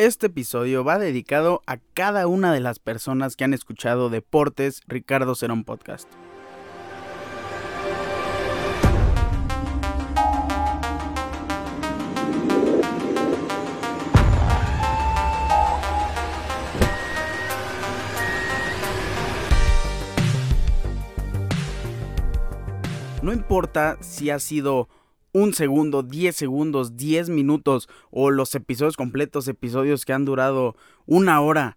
Este episodio va dedicado a cada una de las personas que han escuchado Deportes Ricardo Cerón Podcast. No importa si ha sido un segundo, 10 segundos, 10 minutos o los episodios completos, episodios que han durado una hora.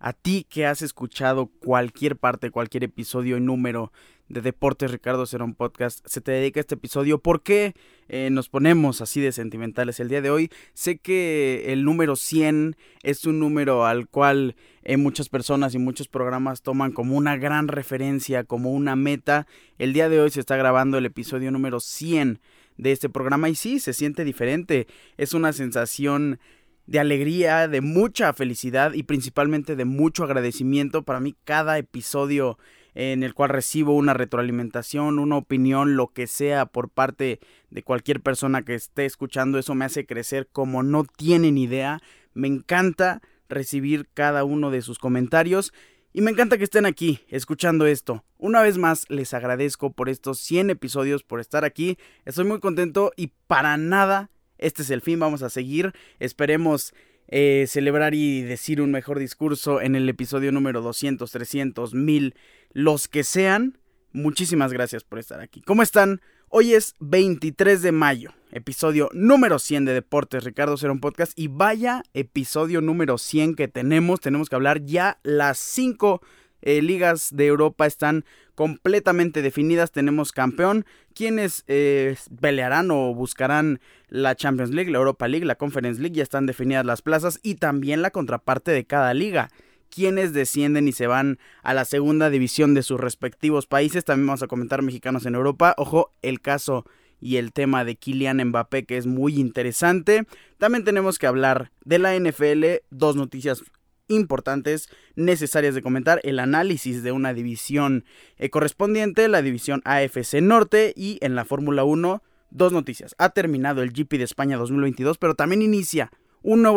A ti que has escuchado cualquier parte, cualquier episodio y número de Deportes Ricardo Cerón Podcast, se te dedica este episodio. ¿Por qué eh, nos ponemos así de sentimentales el día de hoy? Sé que el número 100 es un número al cual eh, muchas personas y muchos programas toman como una gran referencia, como una meta. El día de hoy se está grabando el episodio número 100 de este programa y sí, se siente diferente. Es una sensación de alegría, de mucha felicidad y principalmente de mucho agradecimiento. Para mí cada episodio en el cual recibo una retroalimentación, una opinión, lo que sea por parte de cualquier persona que esté escuchando, eso me hace crecer como no tienen idea. Me encanta recibir cada uno de sus comentarios y me encanta que estén aquí, escuchando esto. Una vez más, les agradezco por estos 100 episodios, por estar aquí. Estoy muy contento y para nada, este es el fin, vamos a seguir. Esperemos eh, celebrar y decir un mejor discurso en el episodio número 200, 300, 1000, los que sean. Muchísimas gracias por estar aquí. ¿Cómo están? Hoy es 23 de mayo, episodio número 100 de Deportes Ricardo Cerón Podcast y vaya episodio número 100 que tenemos, tenemos que hablar ya las 5 eh, ligas de Europa están completamente definidas, tenemos campeón, quienes eh, pelearán o buscarán la Champions League, la Europa League, la Conference League, ya están definidas las plazas y también la contraparte de cada liga. Quienes descienden y se van a la segunda división de sus respectivos países. También vamos a comentar mexicanos en Europa. Ojo, el caso y el tema de Kylian Mbappé que es muy interesante. También tenemos que hablar de la NFL, dos noticias importantes necesarias de comentar, el análisis de una división eh, correspondiente, la división AFC Norte y en la Fórmula 1, dos noticias. Ha terminado el GP de España 2022, pero también inicia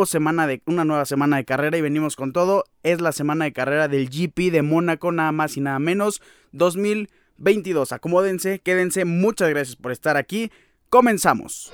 semana de, una nueva semana de carrera y venimos con todo. Es la semana de carrera del GP de Mónaco, nada más y nada menos, 2022. Acomódense, quédense, muchas gracias por estar aquí. Comenzamos.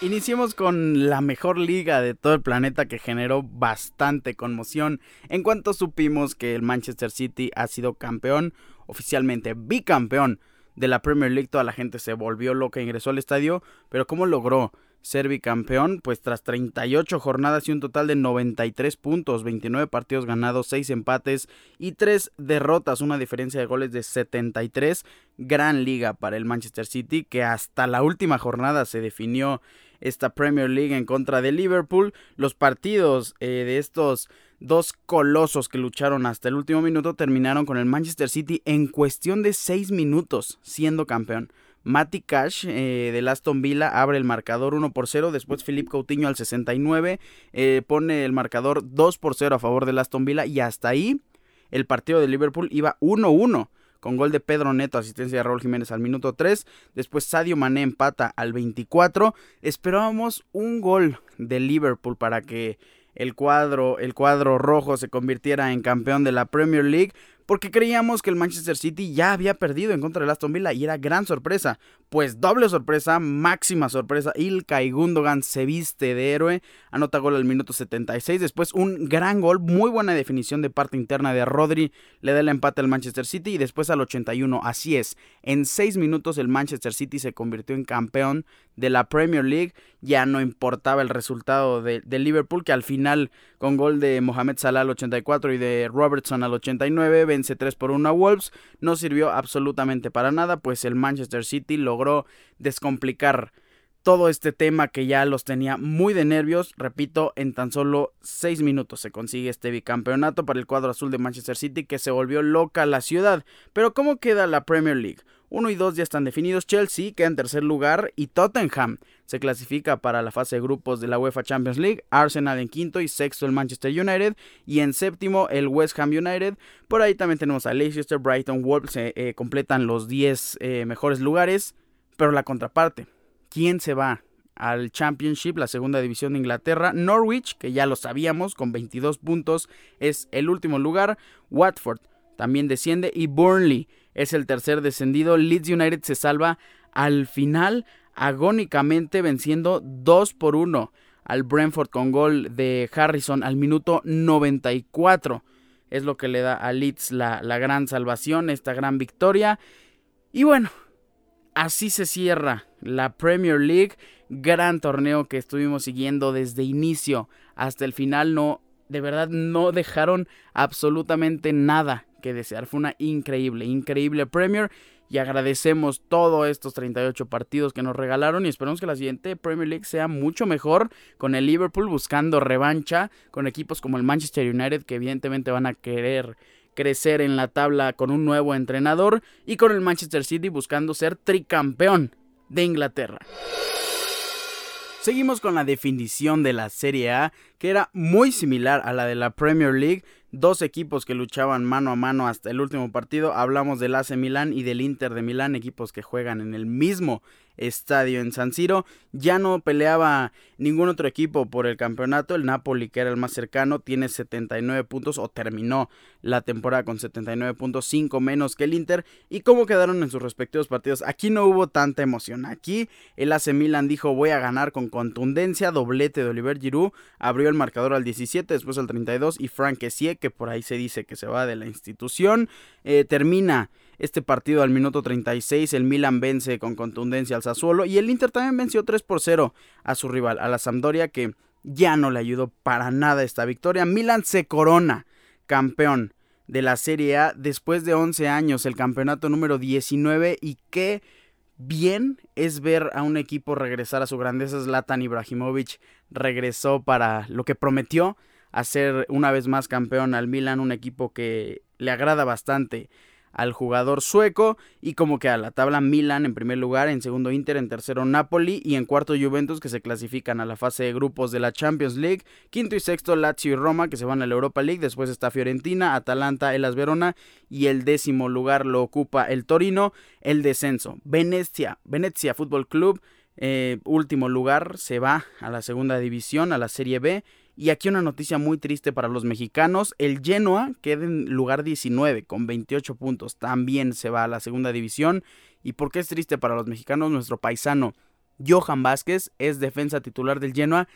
Iniciemos con la mejor liga de todo el planeta que generó bastante conmoción en cuanto supimos que el Manchester City ha sido campeón, oficialmente bicampeón de la Premier League. Toda la gente se volvió loca, ingresó al estadio, pero ¿cómo logró ser bicampeón, pues tras 38 jornadas y un total de 93 puntos, 29 partidos ganados, 6 empates y 3 derrotas, una diferencia de goles de 73, gran liga para el Manchester City que hasta la última jornada se definió esta Premier League en contra de Liverpool. Los partidos eh, de estos dos colosos que lucharon hasta el último minuto terminaron con el Manchester City en cuestión de 6 minutos siendo campeón. Matty Cash eh, del Aston Villa abre el marcador 1 por 0. Después Philippe Coutinho al 69 eh, pone el marcador 2 por 0 a favor del Aston Villa. Y hasta ahí el partido de Liverpool iba 1-1 con gol de Pedro Neto, asistencia de Raúl Jiménez al minuto 3. Después Sadio Mané empata al 24. Esperábamos un gol de Liverpool para que el cuadro, el cuadro rojo se convirtiera en campeón de la Premier League, porque creíamos que el Manchester City ya había perdido en contra del Aston Villa y era gran sorpresa. Pues doble sorpresa, máxima sorpresa, Ilkay Gundogan se viste de héroe, anota gol al minuto 76, después un gran gol, muy buena definición de parte interna de Rodri, le da el empate al Manchester City y después al 81, así es, en 6 minutos el Manchester City se convirtió en campeón de la Premier League, ya no importaba el resultado de, de Liverpool que al final con gol de Mohamed Salah al 84 y de Robertson al 89 vence 3 por 1 a Wolves, no sirvió absolutamente para nada, pues el Manchester City logró descomplicar todo este tema que ya los tenía muy de nervios. Repito, en tan solo 6 minutos se consigue este bicampeonato para el cuadro azul de Manchester City que se volvió loca la ciudad. Pero ¿cómo queda la Premier League? 1 y 2 ya están definidos. Chelsea queda en tercer lugar y Tottenham se clasifica para la fase de grupos de la UEFA Champions League. Arsenal en quinto y sexto el Manchester United. Y en séptimo el West Ham United. Por ahí también tenemos a Leicester, Brighton, Wolves. Se eh, completan los 10 eh, mejores lugares. Pero la contraparte. ¿Quién se va al Championship, la segunda división de Inglaterra. Norwich, que ya lo sabíamos, con 22 puntos, es el último lugar. Watford también desciende y Burnley es el tercer descendido. Leeds United se salva al final agónicamente venciendo 2 por 1 al Brentford con gol de Harrison al minuto 94. Es lo que le da a Leeds la, la gran salvación, esta gran victoria. Y bueno, así se cierra la Premier League, gran torneo que estuvimos siguiendo desde inicio hasta el final. No, de verdad no dejaron absolutamente nada que desear. Fue una increíble, increíble Premier y agradecemos todos estos 38 partidos que nos regalaron y esperamos que la siguiente Premier League sea mucho mejor con el Liverpool buscando revancha con equipos como el Manchester United que evidentemente van a querer crecer en la tabla con un nuevo entrenador y con el Manchester City buscando ser tricampeón de Inglaterra. Seguimos con la definición de la Serie A, que era muy similar a la de la Premier League, dos equipos que luchaban mano a mano hasta el último partido. Hablamos del AC Milán y del Inter de Milán, equipos que juegan en el mismo estadio en San Siro. Ya no peleaba ningún otro equipo por el campeonato. El Napoli, que era el más cercano, tiene 79 puntos o terminó la temporada con 79 puntos, 5 menos que el Inter. ¿Y cómo quedaron en sus respectivos partidos? Aquí no hubo tanta emoción. Aquí el AC Milan dijo voy a ganar con contundencia, doblete de Oliver Giroud. Abrió el marcador al 17, después al 32 y Frank Kessie, que por ahí se dice que se va de la institución, eh, termina este partido al minuto 36. El Milan vence con contundencia al Sassuolo y el Inter también venció 3 por 0 a su rival, a la Sampdoria, que ya no le ayudó para nada esta victoria. Milan se corona campeón de la Serie A después de 11 años, el campeonato número 19 y qué bien es ver a un equipo regresar a su grandeza. Zlatan Ibrahimovic regresó para lo que prometió hacer una vez más campeón al Milan, un equipo que le agrada bastante al jugador sueco y como que a la tabla Milan en primer lugar, en segundo Inter, en tercero Napoli y en cuarto Juventus que se clasifican a la fase de grupos de la Champions League, quinto y sexto Lazio y Roma que se van a la Europa League, después está Fiorentina, Atalanta, Elas Verona y el décimo lugar lo ocupa el Torino, el descenso, Venecia, Venezia Fútbol Club, eh, último lugar, se va a la segunda división, a la Serie B y aquí una noticia muy triste para los mexicanos. El Genoa queda en lugar 19 con 28 puntos. También se va a la segunda división. ¿Y por qué es triste para los mexicanos? Nuestro paisano Johan Vázquez es defensa titular del Genoa.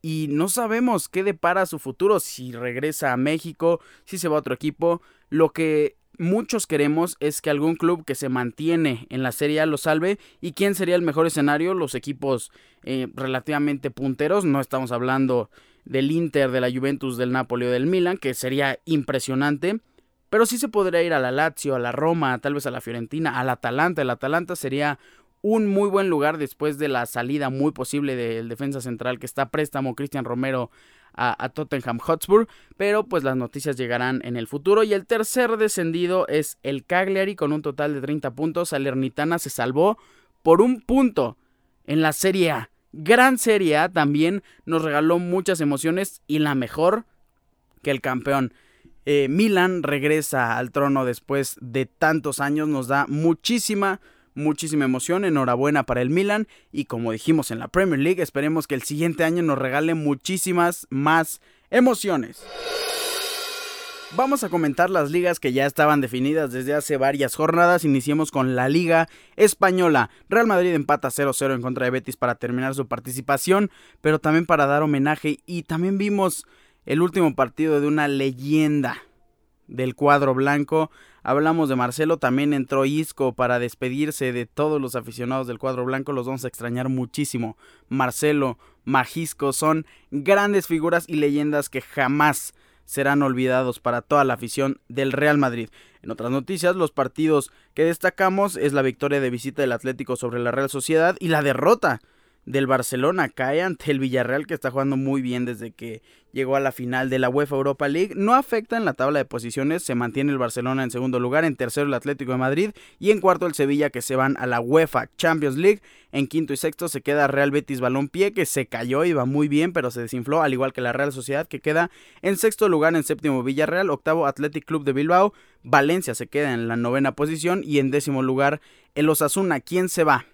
Y no sabemos qué depara su futuro. Si regresa a México, si se va a otro equipo. Lo que muchos queremos es que algún club que se mantiene en la Serie A lo salve. ¿Y quién sería el mejor escenario? Los equipos eh, relativamente punteros. No estamos hablando del Inter, de la Juventus, del Napoli o del Milan, que sería impresionante. Pero sí se podría ir a la Lazio, a la Roma, tal vez a la Fiorentina, al Atalanta. El Atalanta sería un muy buen lugar después de la salida muy posible del defensa central que está a préstamo Cristian Romero a, a, Tottenham Hotspur, pero pues las noticias llegarán en el futuro y el tercer descendido es el Cagliari con un total de 30 puntos, Salernitana se salvó por un punto en la Serie A gran Serie también nos regaló muchas emociones y la mejor que el campeón. Eh, Milan regresa al trono después de tantos años, nos da muchísima, muchísima emoción. Enhorabuena para el Milan y como dijimos en la Premier League, esperemos que el siguiente año nos regale muchísimas más emociones. Vamos a comentar las ligas que ya estaban definidas desde hace varias jornadas. Iniciemos con la Liga Española. Real Madrid empata 0-0 en contra de Betis para terminar su participación, pero también para dar homenaje. Y también vimos el último partido de una leyenda del cuadro blanco. Hablamos de Marcelo, también entró Isco para despedirse de todos los aficionados del cuadro blanco. Los vamos a extrañar muchísimo. Marcelo, Majisco son grandes figuras y leyendas que jamás serán olvidados para toda la afición del Real Madrid. En otras noticias, los partidos que destacamos es la victoria de visita del Atlético sobre la Real Sociedad y la derrota del Barcelona cae ante el Villarreal que está jugando muy bien desde que llegó a la final de la UEFA Europa League. No afecta en la tabla de posiciones, se mantiene el Barcelona en segundo lugar, en tercero el Atlético de Madrid y en cuarto el Sevilla que se van a la UEFA Champions League. En quinto y sexto se queda Real Betis Balompié que se cayó, iba muy bien pero se desinfló, al igual que la Real Sociedad que queda en sexto lugar, en séptimo Villarreal, octavo Athletic Club de Bilbao, Valencia se queda en la novena posición y en décimo lugar el Osasuna. ¿Quién se va?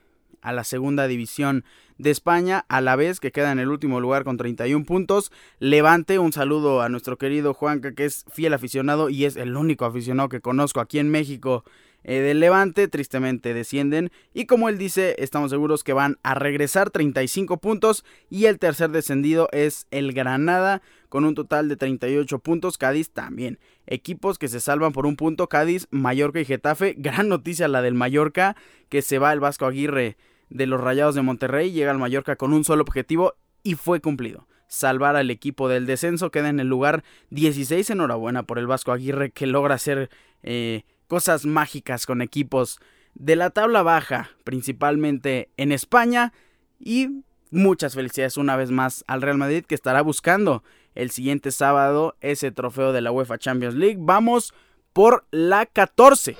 A la segunda división de España, a la vez que queda en el último lugar con 31 puntos. Levante, un saludo a nuestro querido Juanca, que es fiel aficionado y es el único aficionado que conozco aquí en México. Eh, del Levante, tristemente descienden. Y como él dice, estamos seguros que van a regresar 35 puntos. Y el tercer descendido es el Granada con un total de 38 puntos, Cádiz también. Equipos que se salvan por un punto, Cádiz, Mallorca y Getafe, gran noticia la del Mallorca, que se va el Vasco Aguirre de los Rayados de Monterrey, llega al Mallorca con un solo objetivo y fue cumplido salvar al equipo del descenso. Queda en el lugar 16. Enhorabuena por el Vasco Aguirre que logra hacer eh, cosas mágicas con equipos de la tabla baja, principalmente en España. Y muchas felicidades una vez más al Real Madrid que estará buscando el siguiente sábado ese trofeo de la UEFA Champions League. Vamos por la 14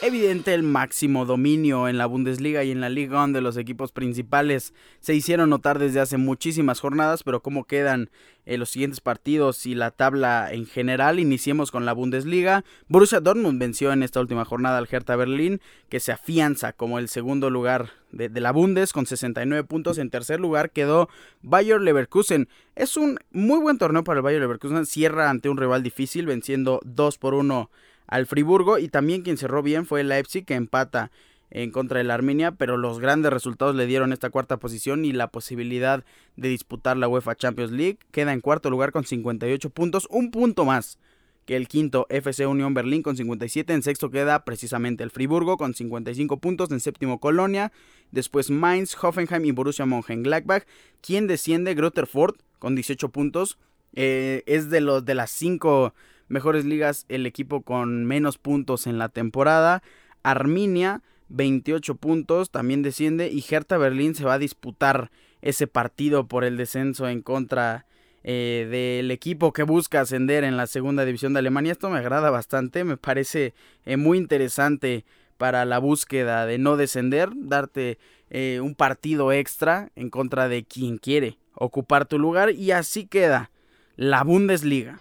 evidente el máximo dominio en la Bundesliga y en la Liga 1 de los equipos principales se hicieron notar desde hace muchísimas jornadas, pero cómo quedan eh, los siguientes partidos y la tabla en general. Iniciemos con la Bundesliga. Borussia Dortmund venció en esta última jornada al Hertha Berlín, que se afianza como el segundo lugar de, de la Bundes con 69 puntos. En tercer lugar quedó Bayer Leverkusen. Es un muy buen torneo para el Bayer Leverkusen. Cierra ante un rival difícil, venciendo 2 por 1 al Friburgo y también quien cerró bien fue el Leipzig que empata en contra del Arminia, pero los grandes resultados le dieron esta cuarta posición y la posibilidad de disputar la UEFA Champions League. Queda en cuarto lugar con 58 puntos, un punto más que el quinto FC Unión Berlín con 57, en sexto queda precisamente el Friburgo con 55 puntos, en séptimo Colonia, después Mainz, Hoffenheim y Borussia Mönchengladbach, quien desciende Grotterford con 18 puntos, eh, es de los de las cinco mejores ligas el equipo con menos puntos en la temporada. Arminia, 28 puntos, también desciende. Y Hertha Berlín se va a disputar ese partido por el descenso en contra eh, del equipo que busca ascender en la segunda división de Alemania. Esto me agrada bastante, me parece eh, muy interesante para la búsqueda de no descender, darte eh, un partido extra en contra de quien quiere ocupar tu lugar y así queda la Bundesliga.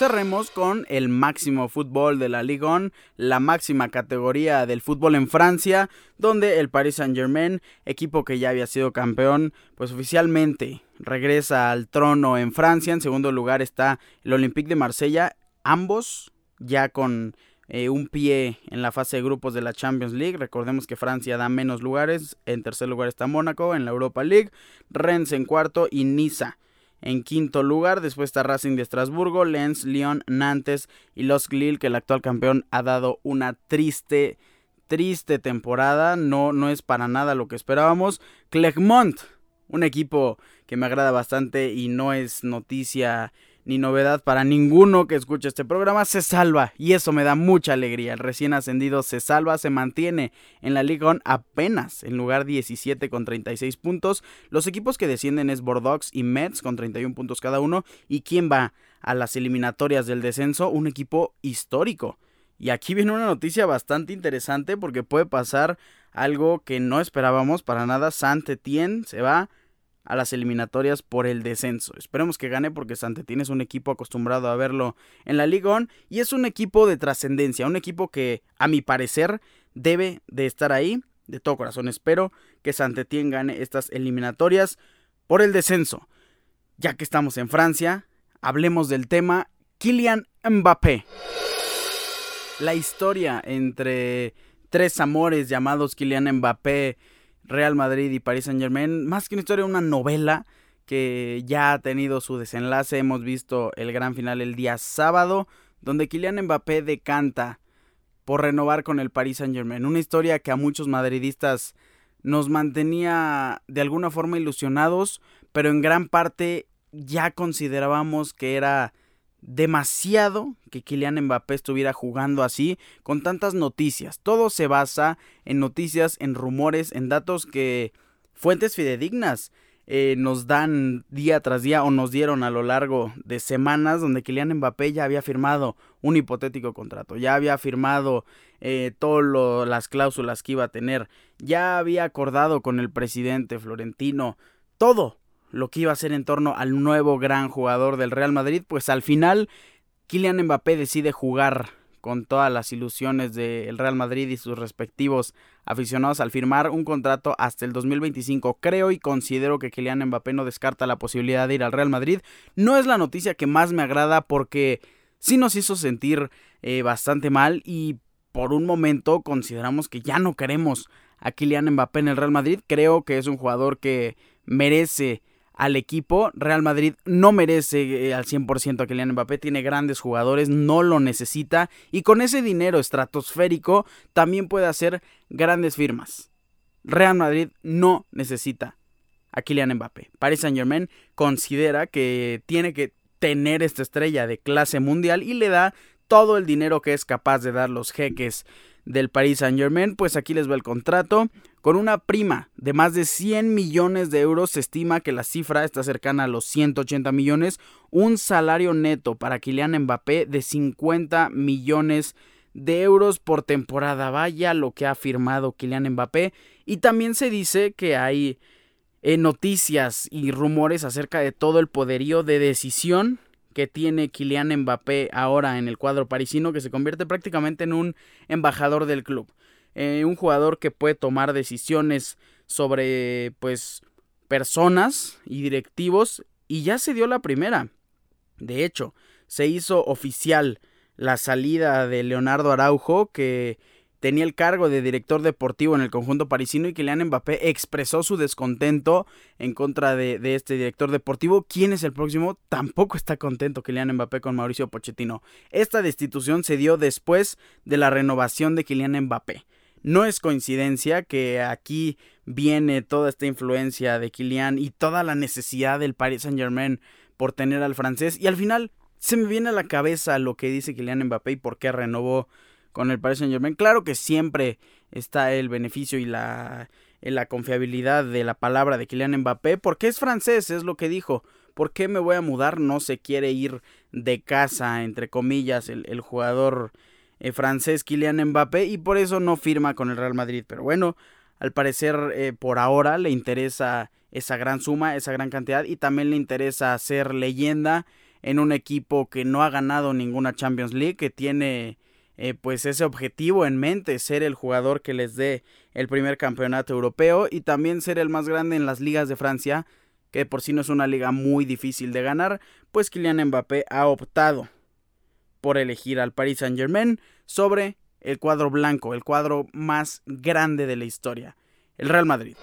Cerremos con el máximo fútbol de la Ligue 1, la máxima categoría del fútbol en Francia, donde el Paris Saint-Germain, equipo que ya había sido campeón, pues oficialmente regresa al trono en Francia. En segundo lugar está el Olympique de Marsella, ambos ya con eh, un pie en la fase de grupos de la Champions League. Recordemos que Francia da menos lugares. En tercer lugar está Mónaco en la Europa League. Rennes en cuarto y Niza en quinto lugar. Después está Racing de Estrasburgo, Lens, Lyon, Nantes y Los Lille, que el actual campeón ha dado una triste, triste temporada. No, no es para nada lo que esperábamos. Clermont, un equipo que me agrada bastante y no es noticia ni novedad para ninguno que escuche este programa, se salva y eso me da mucha alegría. El recién ascendido se salva, se mantiene en la Liga apenas en lugar 17 con 36 puntos. Los equipos que descienden es Bordeaux y Mets con 31 puntos cada uno. ¿Y quién va a las eliminatorias del descenso? Un equipo histórico. Y aquí viene una noticia bastante interesante porque puede pasar algo que no esperábamos para nada. Saint-Étienne se va a las eliminatorias por el descenso. Esperemos que gane porque Santetín es un equipo acostumbrado a verlo en la Liga y es un equipo de trascendencia, un equipo que a mi parecer debe de estar ahí. De todo corazón espero que Santetien gane estas eliminatorias por el descenso. Ya que estamos en Francia, hablemos del tema Kylian Mbappé. La historia entre tres amores llamados Kylian Mbappé Real Madrid y Paris Saint Germain, más que una historia, una novela que ya ha tenido su desenlace. Hemos visto el gran final el día sábado, donde Kylian Mbappé decanta por renovar con el Paris Saint Germain. Una historia que a muchos madridistas nos mantenía de alguna forma ilusionados, pero en gran parte ya considerábamos que era demasiado que Kylian Mbappé estuviera jugando así con tantas noticias. Todo se basa en noticias, en rumores, en datos que fuentes fidedignas eh, nos dan día tras día o nos dieron a lo largo de semanas donde Kylian Mbappé ya había firmado un hipotético contrato, ya había firmado eh, todas las cláusulas que iba a tener, ya había acordado con el presidente Florentino, todo, lo que iba a ser en torno al nuevo gran jugador del Real Madrid, pues al final Kylian Mbappé decide jugar con todas las ilusiones del Real Madrid y sus respectivos aficionados al firmar un contrato hasta el 2025. Creo y considero que Kylian Mbappé no descarta la posibilidad de ir al Real Madrid. No es la noticia que más me agrada porque sí nos hizo sentir eh, bastante mal y por un momento consideramos que ya no queremos a Kylian Mbappé en el Real Madrid. Creo que es un jugador que merece al equipo. Real Madrid no merece eh, al 100% a Kylian Mbappé, tiene grandes jugadores, no lo necesita y con ese dinero estratosférico también puede hacer grandes firmas. Real Madrid no necesita a Kylian Mbappé. Paris Saint-Germain considera que tiene que tener esta estrella de clase mundial y le da todo el dinero que es capaz de dar los jeques del Paris Saint Germain, pues aquí les va el contrato. Con una prima de más de 100 millones de euros, se estima que la cifra está cercana a los 180 millones. Un salario neto para Kylian Mbappé de 50 millones de euros por temporada. Vaya lo que ha firmado Kylian Mbappé. Y también se dice que hay eh, noticias y rumores acerca de todo el poderío de decisión que tiene Kylian Mbappé ahora en el cuadro parisino, que se convierte prácticamente en un embajador del club. Eh, un jugador que puede tomar decisiones sobre pues personas y directivos y ya se dio la primera. De hecho, se hizo oficial la salida de Leonardo Araujo que tenía el cargo de director deportivo en el conjunto parisino y Kylian Mbappé expresó su descontento en contra de, este director deportivo. ¿Quién es el próximo? Tampoco está contento Kylian Mbappé con Mauricio Pochettino. Esta destitución se dio después de la renovación de Kylian Mbappé. No es coincidencia que aquí viene toda esta influencia de Kylian y toda la necesidad del Paris Saint Germain por tener al francés y al final se me viene a la cabeza lo que dice Kylian Mbappé y por qué renovó con el Paris Saint Germain. Claro que siempre está el beneficio y la, la confiabilidad de la palabra de Kylian Mbappé, porque es francés, es lo que dijo. ¿Por qué me voy a mudar? No se quiere ir de casa, entre comillas, el, jugador eh, francés Kylian Mbappé y por eso no firma con el Real Madrid. Pero bueno, al parecer eh, por ahora le interesa esa gran suma, esa gran cantidad y también le interesa ser leyenda en un equipo que no ha ganado ninguna Champions League, que tiene eh, pues ese objetivo en mente, ser el jugador que les dé el primer campeonato europeo y también ser el más grande en las ligas de Francia, que por sí no es una liga muy difícil de ganar, pues Kylian Mbappé ha optado por elegir al Paris Saint Germain sobre el cuadro blanco, el cuadro más grande de la historia, el Real Madrid.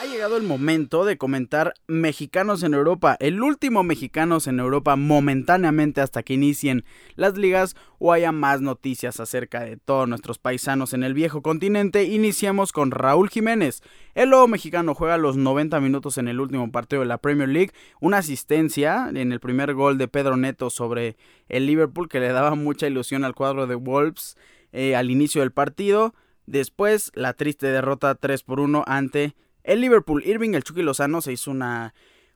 Ha llegado el momento de comentar Mexicanos en Europa, el último Mexicanos en Europa momentáneamente hasta que inicien las ligas o haya más noticias acerca de todos nuestros paisanos en el viejo continente. Iniciamos con Raúl Jiménez. El nuevo mexicano juega los 90 minutos en el último partido de la Premier League, una asistencia en el primer gol de Pedro Neto sobre el Liverpool que le daba mucha ilusión al cuadro de Wolves eh, al inicio del partido. Después la triste derrota 3 por 1 ante el Liverpool, Irving el Chucky Lozano se hizo una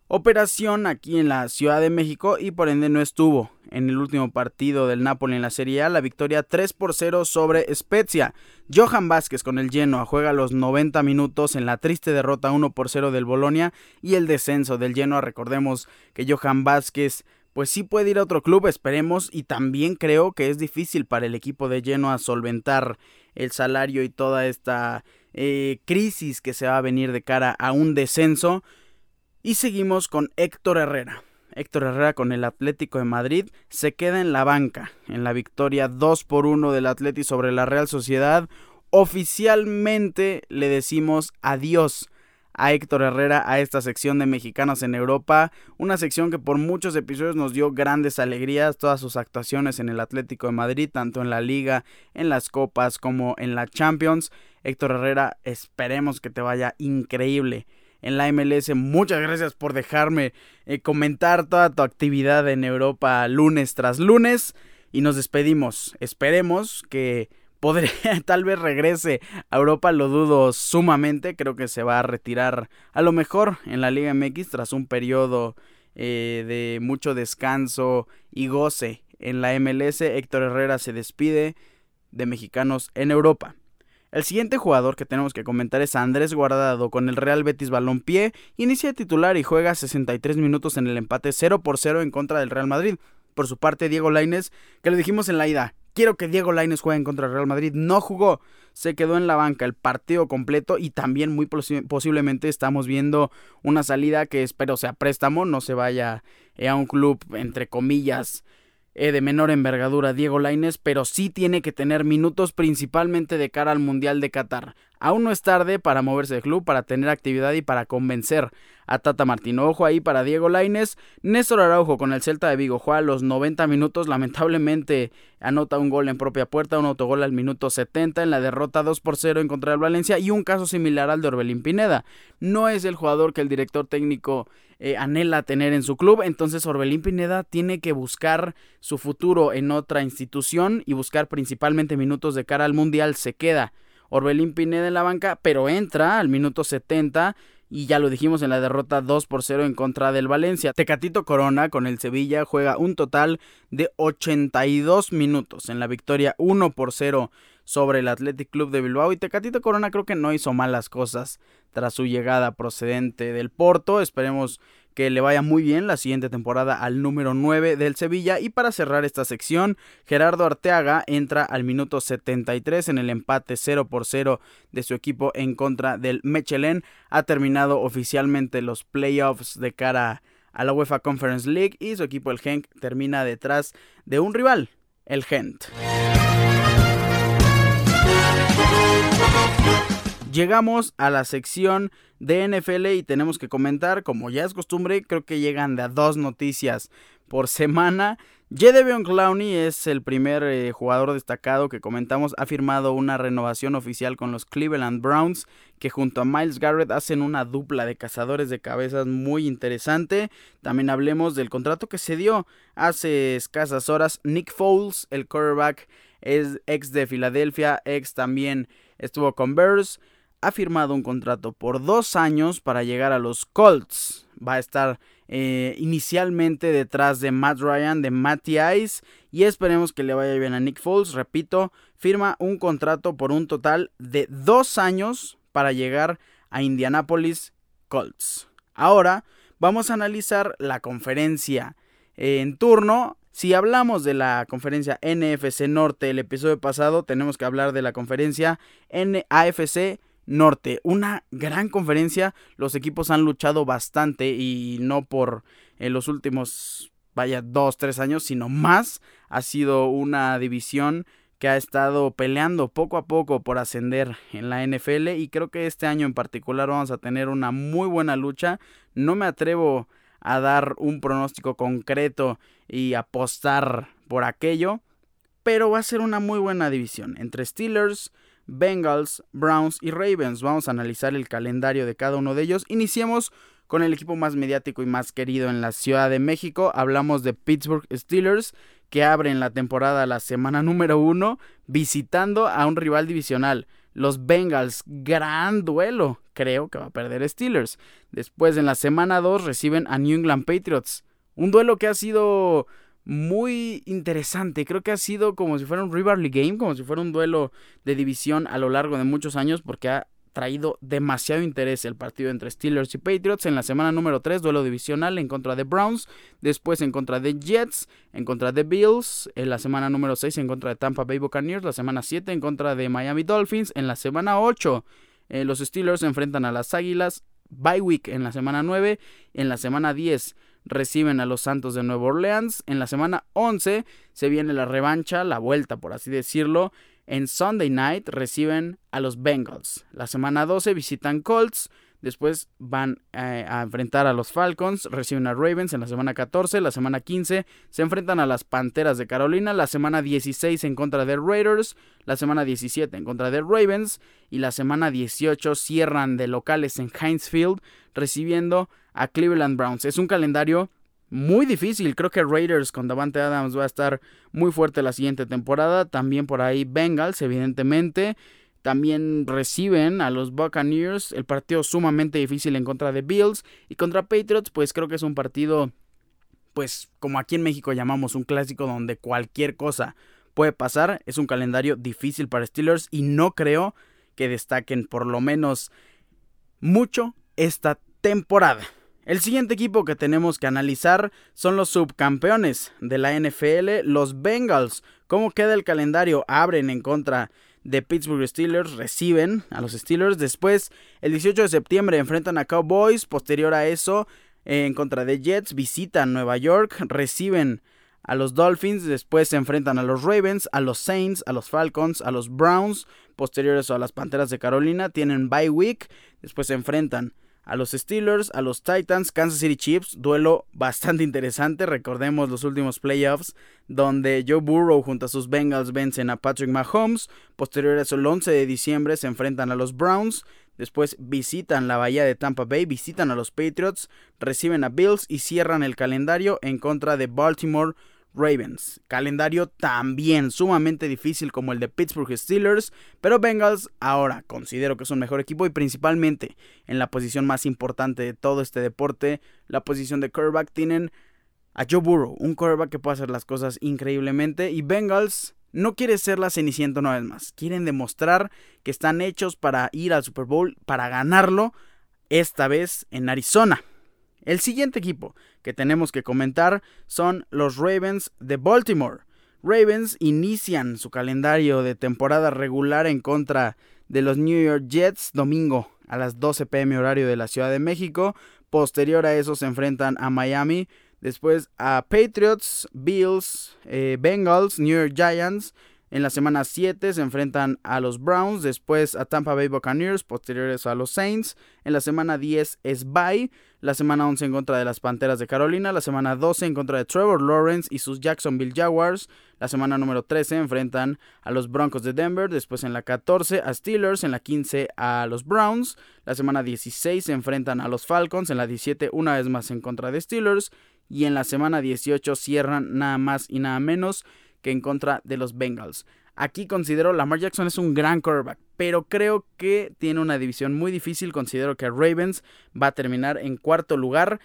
operación aquí en la Ciudad de México y por ende no estuvo en el último partido del Napoli en la Serie A, la victoria 3 por 0 sobre Spezia. Johan Vázquez con el Genoa juega los 90 minutos en la triste derrota 1 por 0 del Bolonia y el descenso del Genoa. Recordemos que Johan Vázquez pues sí puede ir a otro club, esperemos, y también creo que es difícil para el equipo de Genoa solventar el salario y toda esta eh, crisis que se va a venir de cara a un descenso. Y seguimos con Héctor Herrera. Héctor Herrera con el Atlético de Madrid se queda en la banca en la victoria 2 por 1 del Atlético sobre la Real Sociedad. Oficialmente le decimos adiós a Héctor Herrera a esta sección de Mexicanos en Europa, una sección que por muchos episodios nos dio grandes alegrías, todas sus actuaciones en el Atlético de Madrid, tanto en la liga, en las copas como en la Champions. Héctor Herrera, esperemos que te vaya increíble en la MLS. Muchas gracias por dejarme eh, comentar toda tu actividad en Europa lunes tras lunes y nos despedimos. Esperemos que podría, tal vez regrese a Europa, lo dudo sumamente, creo que se va a retirar a lo mejor en la Liga MX tras un periodo eh, de mucho descanso y goce en la MLS. Héctor Herrera se despide de mexicanos en Europa. El siguiente jugador que tenemos que comentar es Andrés Guardado con el Real Betis Balompié, inicia titular y juega 63 minutos en el empate 0 por 0 en contra del Real Madrid. por su parte Diego Laines, que lo dijimos en la ida, quiero que Diego Laines juegue contra el Real Madrid, no jugó, se quedó en la banca el partido completo y también muy posiblemente estamos viendo una salida que espero sea préstamo, no se vaya eh, a un club entre comillas eh, de menor envergadura Diego Laines, pero sí tiene que tener minutos principalmente de cara al Mundial de Qatar. Aún no es tarde para moverse de club, para tener actividad y para convencer a Tata Martino. Ojo ahí para Diego Laines. Néstor Araujo con el Celta de Vigo juega a los 90 minutos. Lamentablemente anota un gol en propia puerta, un autogol al minuto 70 en la derrota 2 por 0 en contra del Valencia y un caso similar al de Orbelín Pineda. No es el jugador que el director técnico eh, anhela tener en su club, entonces Orbelín Pineda tiene que buscar su futuro en otra institución y buscar principalmente minutos de cara al Mundial. Se queda Orbelín Pineda en la banca, pero entra al minuto 70 y ya lo dijimos en la derrota 2 por 0 en contra del Valencia. Tecatito Corona con el Sevilla juega un total de 82 minutos en la victoria 1 por 0 sobre el Athletic Club de Bilbao y Tecatito Corona creo que no hizo malas cosas tras su llegada procedente del Porto. Esperemos que le vaya muy bien la siguiente temporada al número 9 del Sevilla. Y para cerrar esta sección, Gerardo Arteaga entra al minuto 73 en el empate 0 por 0 de su equipo en contra del Mechelen. Ha terminado oficialmente los playoffs de cara a la UEFA Conference League y su equipo el Genk termina detrás de un rival, el Gent. Llegamos a la sección de NFL y tenemos que comentar, como ya es costumbre, creo que llegan de a dos noticias por semana. Jedevion Clowney es el primer eh, jugador destacado que comentamos. Ha firmado una renovación oficial con los Cleveland Browns, que junto a Miles Garrett hacen una dupla de cazadores de cabezas muy interesante. También hablemos del contrato que se dio hace escasas horas. Nick Foles, el quarterback, es ex de Filadelfia, ex también estuvo con Bears ha firmado un contrato por dos años para llegar a los Colts. Va a estar eh, inicialmente detrás de Matt Ryan, de Matty Ice. Y esperemos que le vaya bien a Nick Foles. Repito, firma un contrato por un total de dos años para llegar a Indianapolis Colts. Ahora vamos a analizar la conferencia en turno. Si hablamos de la conferencia NFC Norte el episodio pasado, tenemos que hablar de la conferencia NAFC Norte. Una gran conferencia. Los equipos han luchado bastante y no por en eh, los últimos, vaya, dos, tres años, sino más. Ha sido una división que ha estado peleando poco a poco por ascender en la NFL y creo que este año en particular vamos a tener una muy buena lucha. No me atrevo a dar un pronóstico concreto y apostar por aquello, pero va a ser una muy buena división entre Steelers, Bengals, Browns y Ravens. Vamos a analizar el calendario de cada uno de ellos. Iniciemos con el equipo más mediático y más querido en la Ciudad de México. Hablamos de Pittsburgh Steelers, que abren la temporada la semana número uno visitando a un rival divisional. Los Bengals, gran duelo. Creo que va a perder Steelers. Después en la semana 2 reciben a New England Patriots. Un duelo que ha sido muy interesante. Creo que ha sido como si fuera un rivalry game, como si fuera un duelo de división a lo largo de muchos años, porque ha traído demasiado interés el partido entre Steelers y Patriots. En la semana número 3, duelo divisional en contra de Browns, después en contra de Jets, en contra de Bills, en la semana número 6 en contra de Tampa Bay Buccaneers, la semana 7 en contra de Miami Dolphins, en la semana 8 eh, los Steelers enfrentan a las Águilas, bye week en la semana 9, en la semana 10 reciben a los Santos de Nueva Orleans. En la semana 11 se viene la revancha, la vuelta por así decirlo. En Sunday Night reciben a los Bengals. La semana 12 visitan Colts. Después van eh, a enfrentar a los Falcons, reciben a Ravens en la semana 14, la semana 15 se enfrentan a las Panteras de Carolina, la semana 16 en contra de Raiders, la semana 17 en contra de Ravens y la semana 18 cierran de locales en Heinz Field recibiendo a Cleveland Browns. Es un calendario muy difícil. Creo que Raiders con Davante Adams va a estar muy fuerte la siguiente temporada. También por ahí Bengals, evidentemente. También reciben a los Buccaneers. El partido sumamente difícil en contra de Bills. Y contra Patriots, pues creo que es un partido, pues como aquí en México llamamos un clásico donde cualquier cosa puede pasar. Es un calendario difícil para Steelers y no creo que destaquen por lo menos mucho esta temporada. El siguiente equipo que tenemos que analizar son los subcampeones de la NFL, los Bengals. ¿Cómo queda el calendario? Abren en contra de Pittsburgh Steelers, reciben a los Steelers. Después, el 18 de septiembre, enfrentan a Cowboys. Posterior a eso, en contra de Jets, visitan Nueva York, reciben a los Dolphins, después se enfrentan a los Ravens, a los Saints, a los Falcons, a los Browns, posteriores a las Panteras de Carolina, tienen bye week, después se enfrentan a los Steelers, a los Titans, Kansas City Chiefs, duelo bastante interesante, recordemos los últimos playoffs donde Joe Burrow junto a sus Bengals vencen a Patrick Mahomes, posterior a eso el 11 de diciembre se enfrentan a los Browns, después visitan la bahía de Tampa Bay, visitan a los Patriots, reciben a Bills y cierran el calendario en contra de Baltimore Ravens. Calendario también sumamente difícil como el de Pittsburgh Steelers, pero Bengals ahora considero que es un mejor equipo y principalmente en la posición más importante de todo este deporte, la posición de quarterback tienen a Joe Burrow, un quarterback que puede hacer las cosas increíblemente y Bengals no quiere ser la cenicienta una vez más, quieren demostrar que están hechos para ir al Super Bowl, para ganarlo, esta vez en Arizona. El siguiente equipo que tenemos que comentar son los Ravens de Baltimore. Ravens inician su calendario de temporada regular en contra de los New York Jets domingo a las 12 pm horario de la Ciudad de México. Posterior a eso se enfrentan a Miami, después a Patriots, Bills, eh, Bengals, New York Giants en la semana 7 se enfrentan a los Browns, después a Tampa Bay Buccaneers, posteriores a los Saints. En la semana 10 es bye, la semana 11 en contra de las Panteras de Carolina, la semana 12 en contra de Trevor Lawrence y sus Jacksonville Jaguars. La semana número 13 enfrentan a los Broncos de Denver, después en la 14 a Steelers, en la 15 a los Browns. La semana 16 se enfrentan a los Falcons, en la 17 una vez más en contra de Steelers y en la semana 18 cierran nada más y nada menos que en contra de los Bengals. Aquí considero Lamar Jackson es un gran quarterback, pero creo que tiene una división muy difícil. Considero que Ravens va a terminar en cuarto lugar.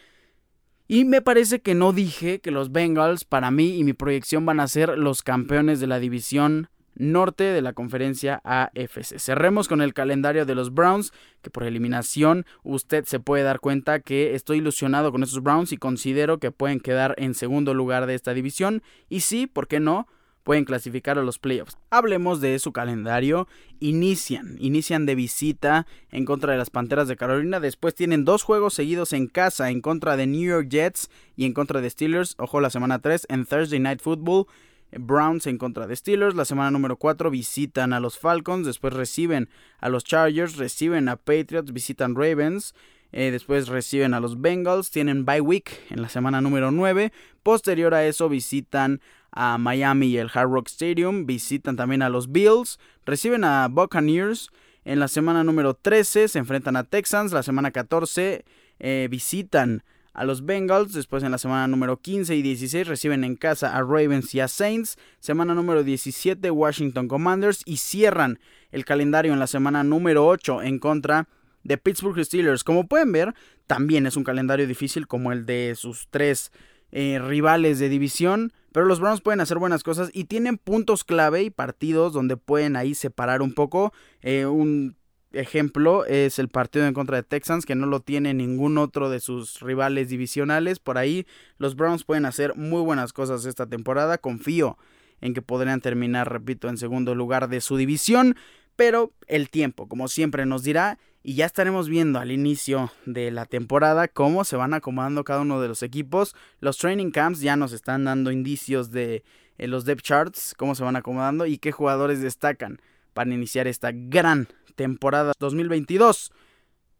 Y me parece que no dije que los Bengals, para mí y mi proyección, van a ser los campeones de la división norte de la conferencia AFC. Cerremos con el calendario de los Browns, que por eliminación usted se puede dar cuenta que estoy ilusionado con estos Browns y considero que pueden quedar en segundo lugar de esta división. Y sí, ¿por qué no? pueden clasificar a los playoffs. Hablemos de su calendario. Inician, inician de visita en contra de las Panteras de Carolina. Después tienen dos juegos seguidos en casa en contra de New York Jets y en contra de Steelers. Ojo, la semana 3 en Thursday Night Football. Browns en contra de Steelers. La semana número 4 visitan a los Falcons. Después reciben a los Chargers. Reciben a Patriots. Visitan Ravens. Eh, después reciben a los Bengals. Tienen bye week en la semana número 9. Posterior a eso visitan a Miami y el Hard Rock Stadium. Visitan también a los Bills. Reciben a Buccaneers. En la semana número 13 se enfrentan a Texans. La semana 14 eh, visitan a los Bengals. Después en la semana número 15 y 16 reciben en casa a Ravens y a Saints. Semana número 17 Washington Commanders y cierran el calendario en la semana número 8 en contra de Pittsburgh Steelers. Como pueden ver, también es un calendario difícil como el de sus tres eh, rivales de división. Pero los Browns pueden hacer buenas cosas y tienen puntos clave y partidos donde pueden ahí separar un poco. Eh, un ejemplo es el partido en contra de Texans, que no lo tiene ningún otro de sus rivales divisionales. Por ahí los Browns pueden hacer muy buenas cosas esta temporada. Confío en que podrían terminar, repito, en segundo lugar de su división. Pero el tiempo, como siempre, nos dirá. Y ya estaremos viendo al inicio de la temporada cómo se van acomodando cada uno de los equipos. Los training camps ya nos están dando indicios de eh, los depth charts, cómo se van acomodando y qué jugadores destacan para iniciar esta gran temporada 2022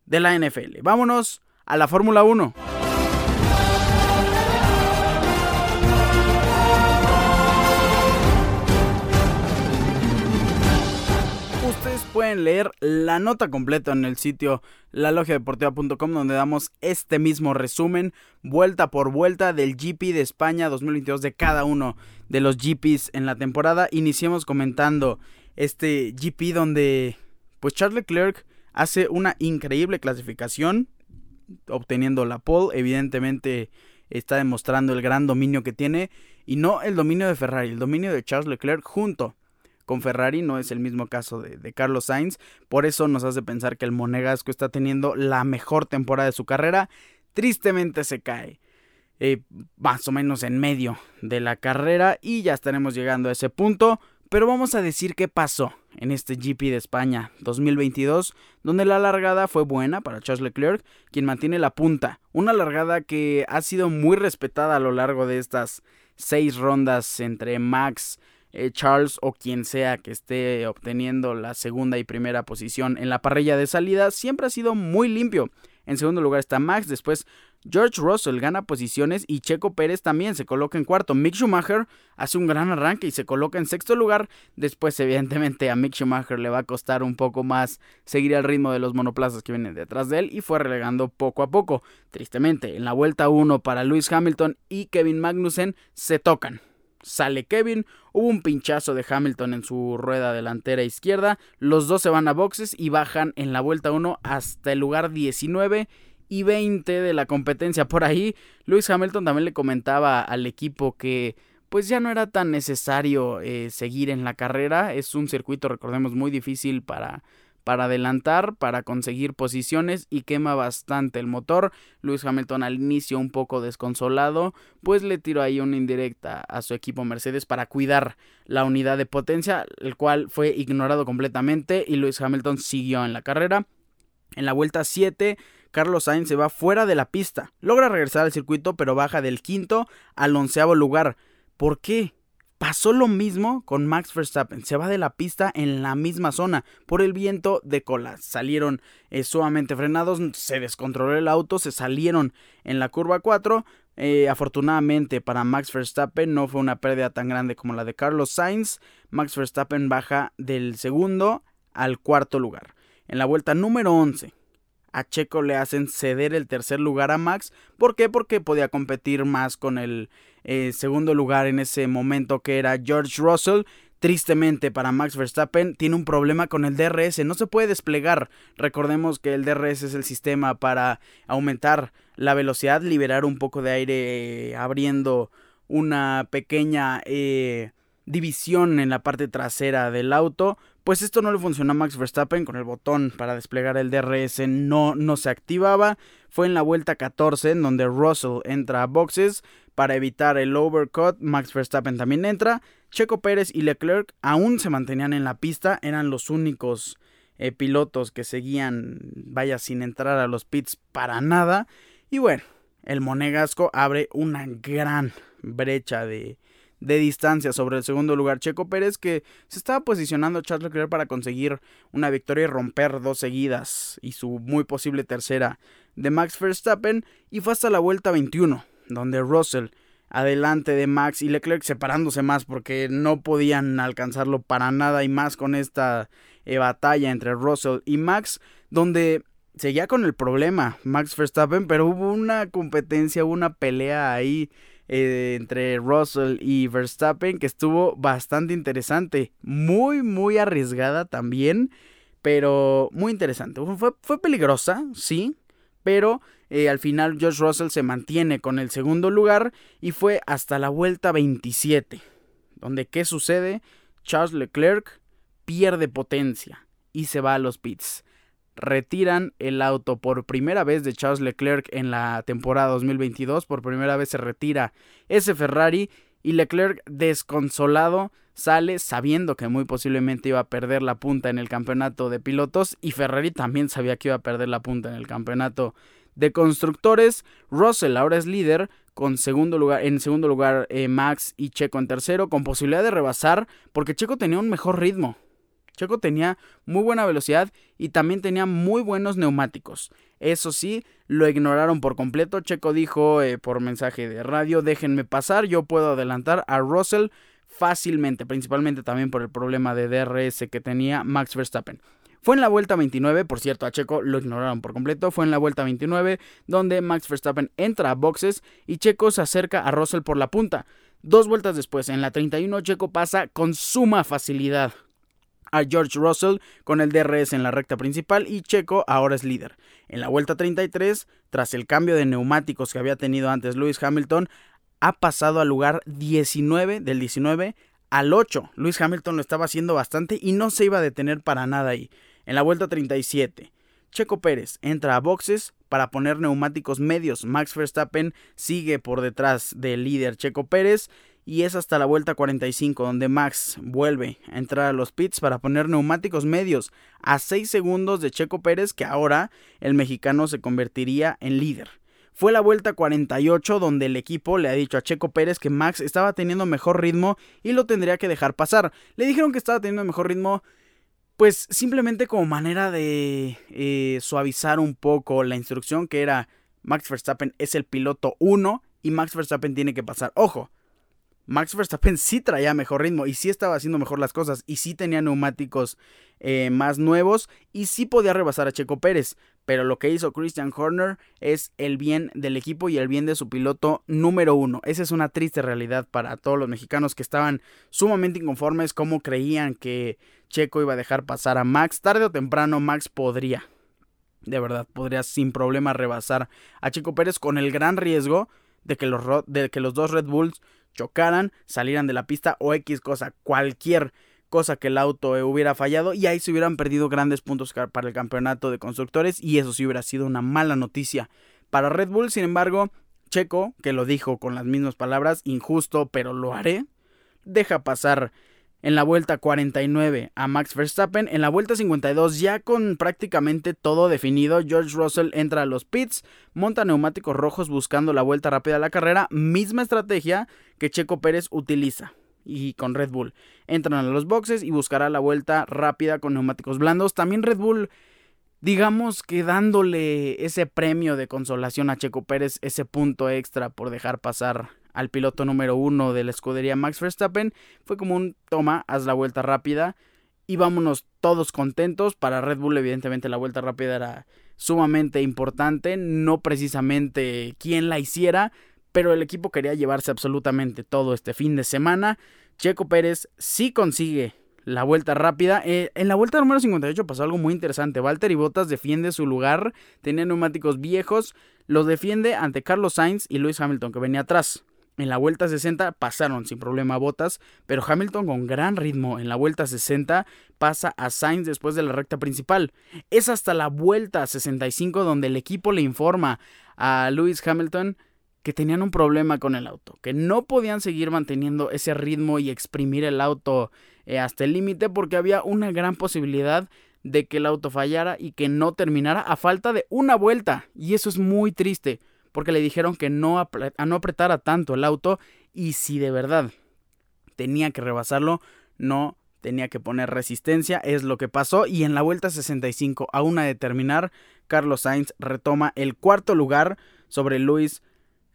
de la NFL. Vámonos a la Fórmula 1. Ustedes pueden leer la nota completa en el sitio lalogiadeportiva.com donde damos este mismo resumen vuelta por vuelta del GP de España 2022 de cada uno de los GPs en la temporada. Iniciemos comentando este GP donde pues Charles Leclerc hace una increíble clasificación, obteniendo la pole, evidentemente está demostrando el gran dominio que tiene, y no el dominio de Ferrari, el dominio de Charles Leclerc junto con Ferrari, no es el mismo caso de, de, Carlos Sainz, por eso nos hace pensar que el Monegasco está teniendo la mejor temporada de su carrera. tristemente se cae. Eh, más o menos en medio de la carrera y ya estaremos llegando a ese punto. Pero vamos a decir qué pasó en este GP de España 2022, donde la largada fue buena para Charles Leclerc, quien mantiene la punta. Una largada que ha sido muy respetada a lo largo de estas seis rondas entre Max, eh, Charles o quien sea que esté obteniendo la segunda y primera posición en la parrilla de salida. Siempre ha sido muy limpio. En segundo lugar está Max, después George Russell gana posiciones y Checo Pérez también se coloca en cuarto. Mick Schumacher hace un gran arranque y se coloca en sexto lugar. Después, evidentemente, a Mick Schumacher le va a costar un poco más seguir el ritmo de los monoplazas que vienen detrás de él y fue relegando poco a poco. Tristemente, en la vuelta 1 para Lewis Hamilton y Kevin Magnussen se tocan. Sale Kevin, hubo un pinchazo de Hamilton en su rueda delantera izquierda, los dos se van a boxes y bajan en la vuelta 1 hasta el lugar 19 y 20 de la competencia. Por ahí, Lewis Hamilton también le comentaba al equipo que pues ya no era tan necesario eh, seguir en la carrera. Es un circuito, recordemos, muy difícil para, para adelantar, para conseguir posiciones y quema bastante el motor. Lewis Hamilton al inicio un poco desconsolado, pues le tiró ahí una indirecta a su equipo Mercedes para cuidar la unidad de potencia, el cual fue ignorado completamente y Lewis Hamilton siguió en la carrera. En la vuelta 7 Carlos Sainz se va fuera de la pista. Logra regresar al circuito, pero baja del quinto al onceavo lugar. ¿Por qué? Pasó lo mismo con Max Verstappen. Se va de la pista en la misma zona por el viento de cola. Salieron eh, sumamente frenados, se descontroló el auto, se salieron en la curva 4. Eh, afortunadamente para Max Verstappen no fue una pérdida tan grande como la de Carlos Sainz. Max Verstappen baja del segundo al cuarto lugar. En la vuelta número 11, a Checo le hacen ceder el tercer lugar a Max. ¿Por qué? Porque podía competir más con el eh, segundo lugar en ese momento que era George Russell. Tristemente para Max Verstappen tiene un problema con el DRS, no se puede desplegar. Recordemos que el DRS es el sistema para aumentar la velocidad, liberar un poco de aire eh, abriendo una pequeña eh, división en la parte trasera del auto, pues esto no le funcionó a Max Verstappen con el botón para desplegar el DRS no, no se activaba. Fue en la vuelta 14 en donde Russell entra a boxes para evitar el overcut. Max Verstappen también entra. Checo Pérez y Leclerc aún se mantenían en la pista, eran los únicos eh, pilotos que seguían, vaya, sin entrar a los pits para nada. Y bueno, el Monegasco abre una gran brecha de, de distancia sobre el segundo lugar. Checo Pérez que se estaba posicionando Charles Leclerc para conseguir una victoria y romper dos seguidas y su muy posible tercera de Max Verstappen y fue hasta la vuelta 21 donde Russell adelante de Max y Leclerc separándose más porque no podían alcanzarlo para nada y más con esta eh, batalla entre Russell y Max donde seguía con el problema Max Verstappen pero hubo una competencia, una pelea ahí eh, entre Russell y Verstappen que estuvo bastante interesante. Muy, muy arriesgada también, pero muy interesante. Fue, fue peligrosa, sí, pero eh, al final George Russell se mantiene con el segundo lugar y fue hasta la vuelta 27, donde ¿qué sucede? Charles Leclerc pierde potencia y se va a los pits retiran el auto por primera vez de Charles Leclerc en la temporada 2022. Por primera vez se retira ese Ferrari y Leclerc desconsolado sale sabiendo que muy posiblemente iba a perder la punta en el campeonato de pilotos y Ferrari también sabía que iba a perder la punta en el campeonato de constructores. Russell ahora es líder con segundo lugar, en segundo lugar eh, Max y Checo en tercero con posibilidad de rebasar porque Checo tenía un mejor ritmo. Checo tenía muy buena velocidad y también tenía muy buenos neumáticos. Eso sí, lo ignoraron por completo. Checo dijo eh, por mensaje de radio, déjenme pasar, yo puedo adelantar a Russell fácilmente, principalmente también por el problema de DRS que tenía Max Verstappen. Fue en la vuelta 29, por cierto, a Checo lo ignoraron por completo. Fue en la vuelta 29 donde Max Verstappen entra a boxes y Checo se acerca a Russell por la punta. Dos vueltas después, en la 31, Checo pasa con suma facilidad a George Russell con el DRS en la recta principal y Checo ahora es líder. En la vuelta 33, tras el cambio de neumáticos que había tenido antes Lewis Hamilton, ha pasado al lugar 19 del 19 al 8. Lewis Hamilton lo estaba haciendo bastante y no se iba a detener para nada ahí. En la vuelta 37, Checo Pérez entra a boxes para poner neumáticos medios. Max Verstappen sigue por detrás del líder Checo Pérez y es hasta la vuelta 45 donde Max vuelve a entrar a los pits para poner neumáticos medios a 6 segundos de Checo Pérez que ahora el mexicano se convertiría en líder. Fue la vuelta 48 donde el equipo le ha dicho a Checo Pérez que Max estaba teniendo mejor ritmo y lo tendría que dejar pasar. Le dijeron que estaba teniendo mejor ritmo pues simplemente como manera de eh, suavizar un poco la instrucción que era Max Verstappen es el piloto 1 y Max Verstappen tiene que pasar. Ojo, Max Verstappen sí traía mejor ritmo y sí estaba haciendo mejor las cosas y sí tenía neumáticos eh, más nuevos y sí podía rebasar a Checo Pérez. Pero lo que hizo Christian Horner es el bien del equipo y el bien de su piloto número uno. Esa es una triste realidad para todos los mexicanos que estaban sumamente inconformes como creían que Checo iba a dejar pasar a Max. Tarde o temprano Max podría, de verdad, podría sin problema rebasar a Checo Pérez con el gran riesgo de que los, de que los dos Red Bulls chocaran, salieran de la pista o X cosa, cualquier cosa que el auto hubiera fallado y ahí se hubieran perdido grandes puntos para el campeonato de constructores y eso sí hubiera sido una mala noticia para Red Bull. Sin embargo, Checo, que lo dijo con las mismas palabras, injusto, pero lo haré, deja pasar en la vuelta 49 a Max Verstappen. En la vuelta 52, ya con prácticamente todo definido, George Russell entra a los pits, monta neumáticos rojos buscando la vuelta rápida a la carrera, misma estrategia que Checo Pérez utiliza y con Red Bull. Entran a los boxes y buscará la vuelta rápida con neumáticos blandos. También Red Bull, digamos que dándole ese premio de consolación a Checo Pérez, ese punto extra por dejar pasar al piloto número uno de la escudería Max Verstappen. Fue como un toma, haz la vuelta rápida y vámonos todos contentos. Para Red Bull, evidentemente, la vuelta rápida era sumamente importante, no precisamente quién la hiciera, pero el equipo quería llevarse absolutamente todo este fin de semana. Checo Pérez sí consigue la vuelta rápida. Eh, en la vuelta número 58 pasó algo muy interesante. Valtteri Bottas defiende su lugar, tenía neumáticos viejos, los defiende ante Carlos Sainz y Lewis Hamilton que venía atrás. En la vuelta 60 pasaron sin problema botas, pero Hamilton con gran ritmo en la vuelta 60 pasa a Sainz después de la recta principal. Es hasta la vuelta 65 donde el equipo le informa a Lewis Hamilton que tenían un problema con el auto, que no podían seguir manteniendo ese ritmo y exprimir el auto eh, hasta el límite porque había una gran posibilidad de que el auto fallara y que no terminara a falta de una vuelta. Y eso es muy triste porque le dijeron que no, no apretara tanto el auto y si de verdad tenía que rebasarlo, no tenía que poner resistencia, es lo que pasó y en la vuelta 65 a una de terminar, Carlos Sainz retoma el cuarto lugar sobre Lewis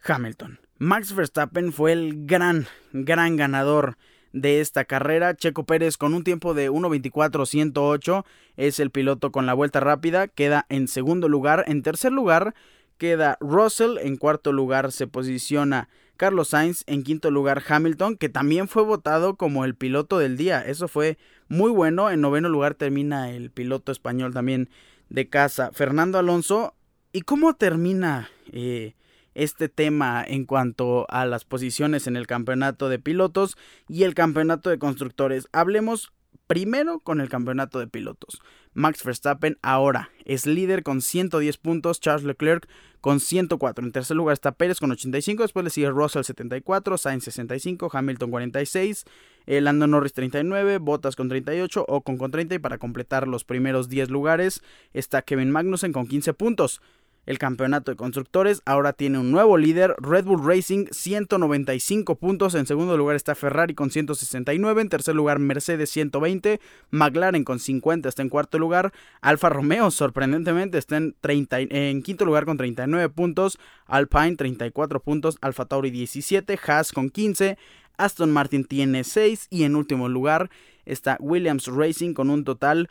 Hamilton. Max Verstappen fue el gran, gran ganador de esta carrera. Checo Pérez con un tiempo de 1.24.108 es el piloto con la vuelta rápida, queda en segundo lugar. En tercer lugar queda Russell, en cuarto lugar se posiciona Carlos Sainz, en quinto lugar Hamilton, que también fue votado como el piloto del día. Eso fue muy bueno. En noveno lugar termina el piloto español también de casa, Fernando Alonso. ¿Y cómo termina eh, este tema en cuanto a las posiciones en el campeonato de pilotos y el campeonato de constructores? Hablemos primero con el campeonato de pilotos. Max Verstappen ahora es líder con 110 puntos, Charles Leclerc con 104. En tercer lugar está Pérez con 85, después le sigue Russell 74, Sainz 65, Hamilton 46, eh, Lando Norris 39, Bottas con 38, Ocon con 30 y para completar los primeros 10 lugares está Kevin Magnussen con 15 puntos el campeonato de constructores. Ahora tiene un nuevo líder, Red Bull Racing, 195 puntos. En segundo lugar está Ferrari con 169. En tercer lugar Mercedes 120. McLaren con 50 está en cuarto lugar. Alfa Romeo sorprendentemente está en, 30, en quinto lugar con 39 puntos. Alpine 34 puntos. Alfa Tauri 17. Haas con 15. Aston Martin tiene 6. Y en último lugar está Williams Racing con un total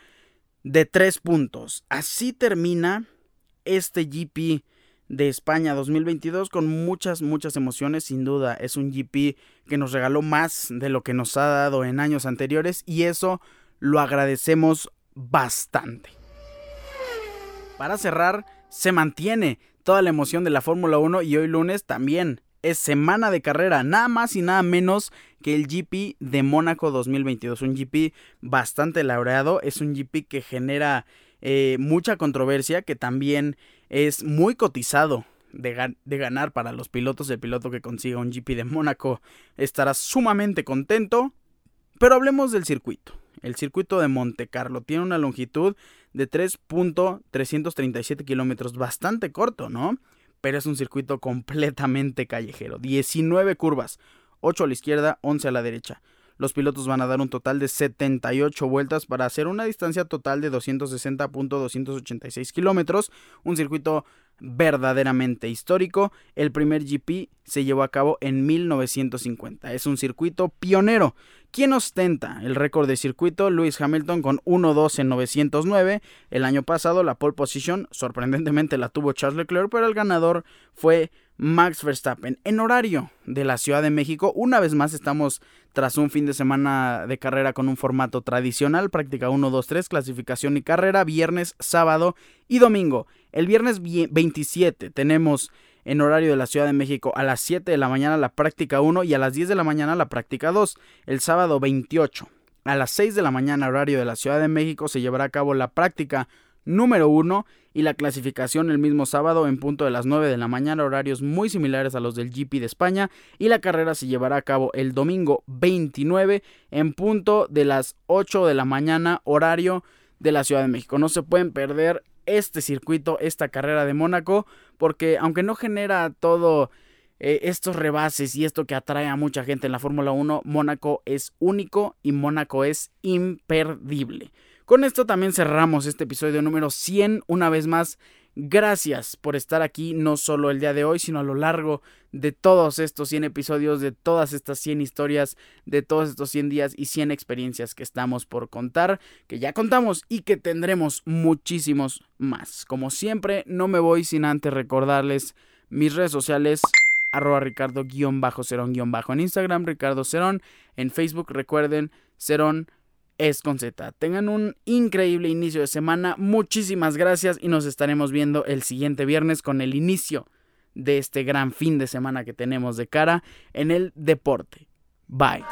de 3 puntos. Así termina este GP de España 2022 con muchas, muchas emociones. Sin duda, es un GP que nos regaló más de lo que nos ha dado en años anteriores y eso lo agradecemos bastante. Para cerrar, se mantiene toda la emoción de la Fórmula 1 y hoy lunes también es semana de carrera, nada más y nada menos que el GP de Mónaco 2022. Un GP bastante laureado, es un GP que genera eh, mucha controversia, que también es muy cotizado de, ganar para los pilotos. El piloto que consiga un GP de Mónaco estará sumamente contento. Pero hablemos del circuito. El circuito de Monte Carlo tiene una longitud de 3.337 kilómetros, bastante corto, ¿no? Pero es un circuito completamente callejero. 19 curvas, 8 a la izquierda, 11 a la derecha. Los pilotos van a dar un total de 78 vueltas para hacer una distancia total de 260.286 kilómetros. Un circuito verdaderamente histórico. El primer GP se llevó a cabo en 1950. Es un circuito pionero. ¿Quién ostenta el récord de circuito? Lewis Hamilton con 1.12 en 909. El año pasado la pole position sorprendentemente la tuvo Charles Leclerc, pero el ganador fue Max Verstappen. En horario de la Ciudad de México, una vez más estamos tras un fin de semana de carrera con un formato tradicional, práctica 1, 2, 3, clasificación y carrera, viernes, sábado y domingo. El viernes 27 tenemos en horario de la Ciudad de México a las 7 de la mañana la práctica 1 y a las 10 de la mañana la práctica 2. El sábado 28 a las 6 de la mañana horario de la Ciudad de México se llevará a cabo la práctica número 1 y la clasificación el mismo sábado en punto de las 9 de la mañana, horarios muy similares a los del GP de España y la carrera se llevará a cabo el domingo 29 en punto de las 8 de la mañana, horario de la Ciudad de México. No se pueden perder este circuito, esta carrera de Mónaco, porque aunque no genera todo eh, estos rebases y esto que atrae a mucha gente en la Fórmula 1, Mónaco es único y Mónaco es imperdible. Con esto también cerramos este episodio número 100. Una vez más, gracias por estar aquí, no solo el día de hoy, sino a lo largo de todos estos 100 episodios, de todas estas 100 historias, de todos estos 100 días y 100 experiencias que estamos por contar, que ya contamos y que tendremos muchísimos más. Como siempre, no me voy sin antes recordarles mis redes sociales arroba ricardo-cerón-en Instagram, Ricardo Cerón, en Facebook recuerden Cerón es con Z. Tengan un increíble inicio de semana. Muchísimas gracias y nos estaremos viendo el siguiente viernes con el inicio de este gran fin de semana que tenemos de cara en el deporte. Bye.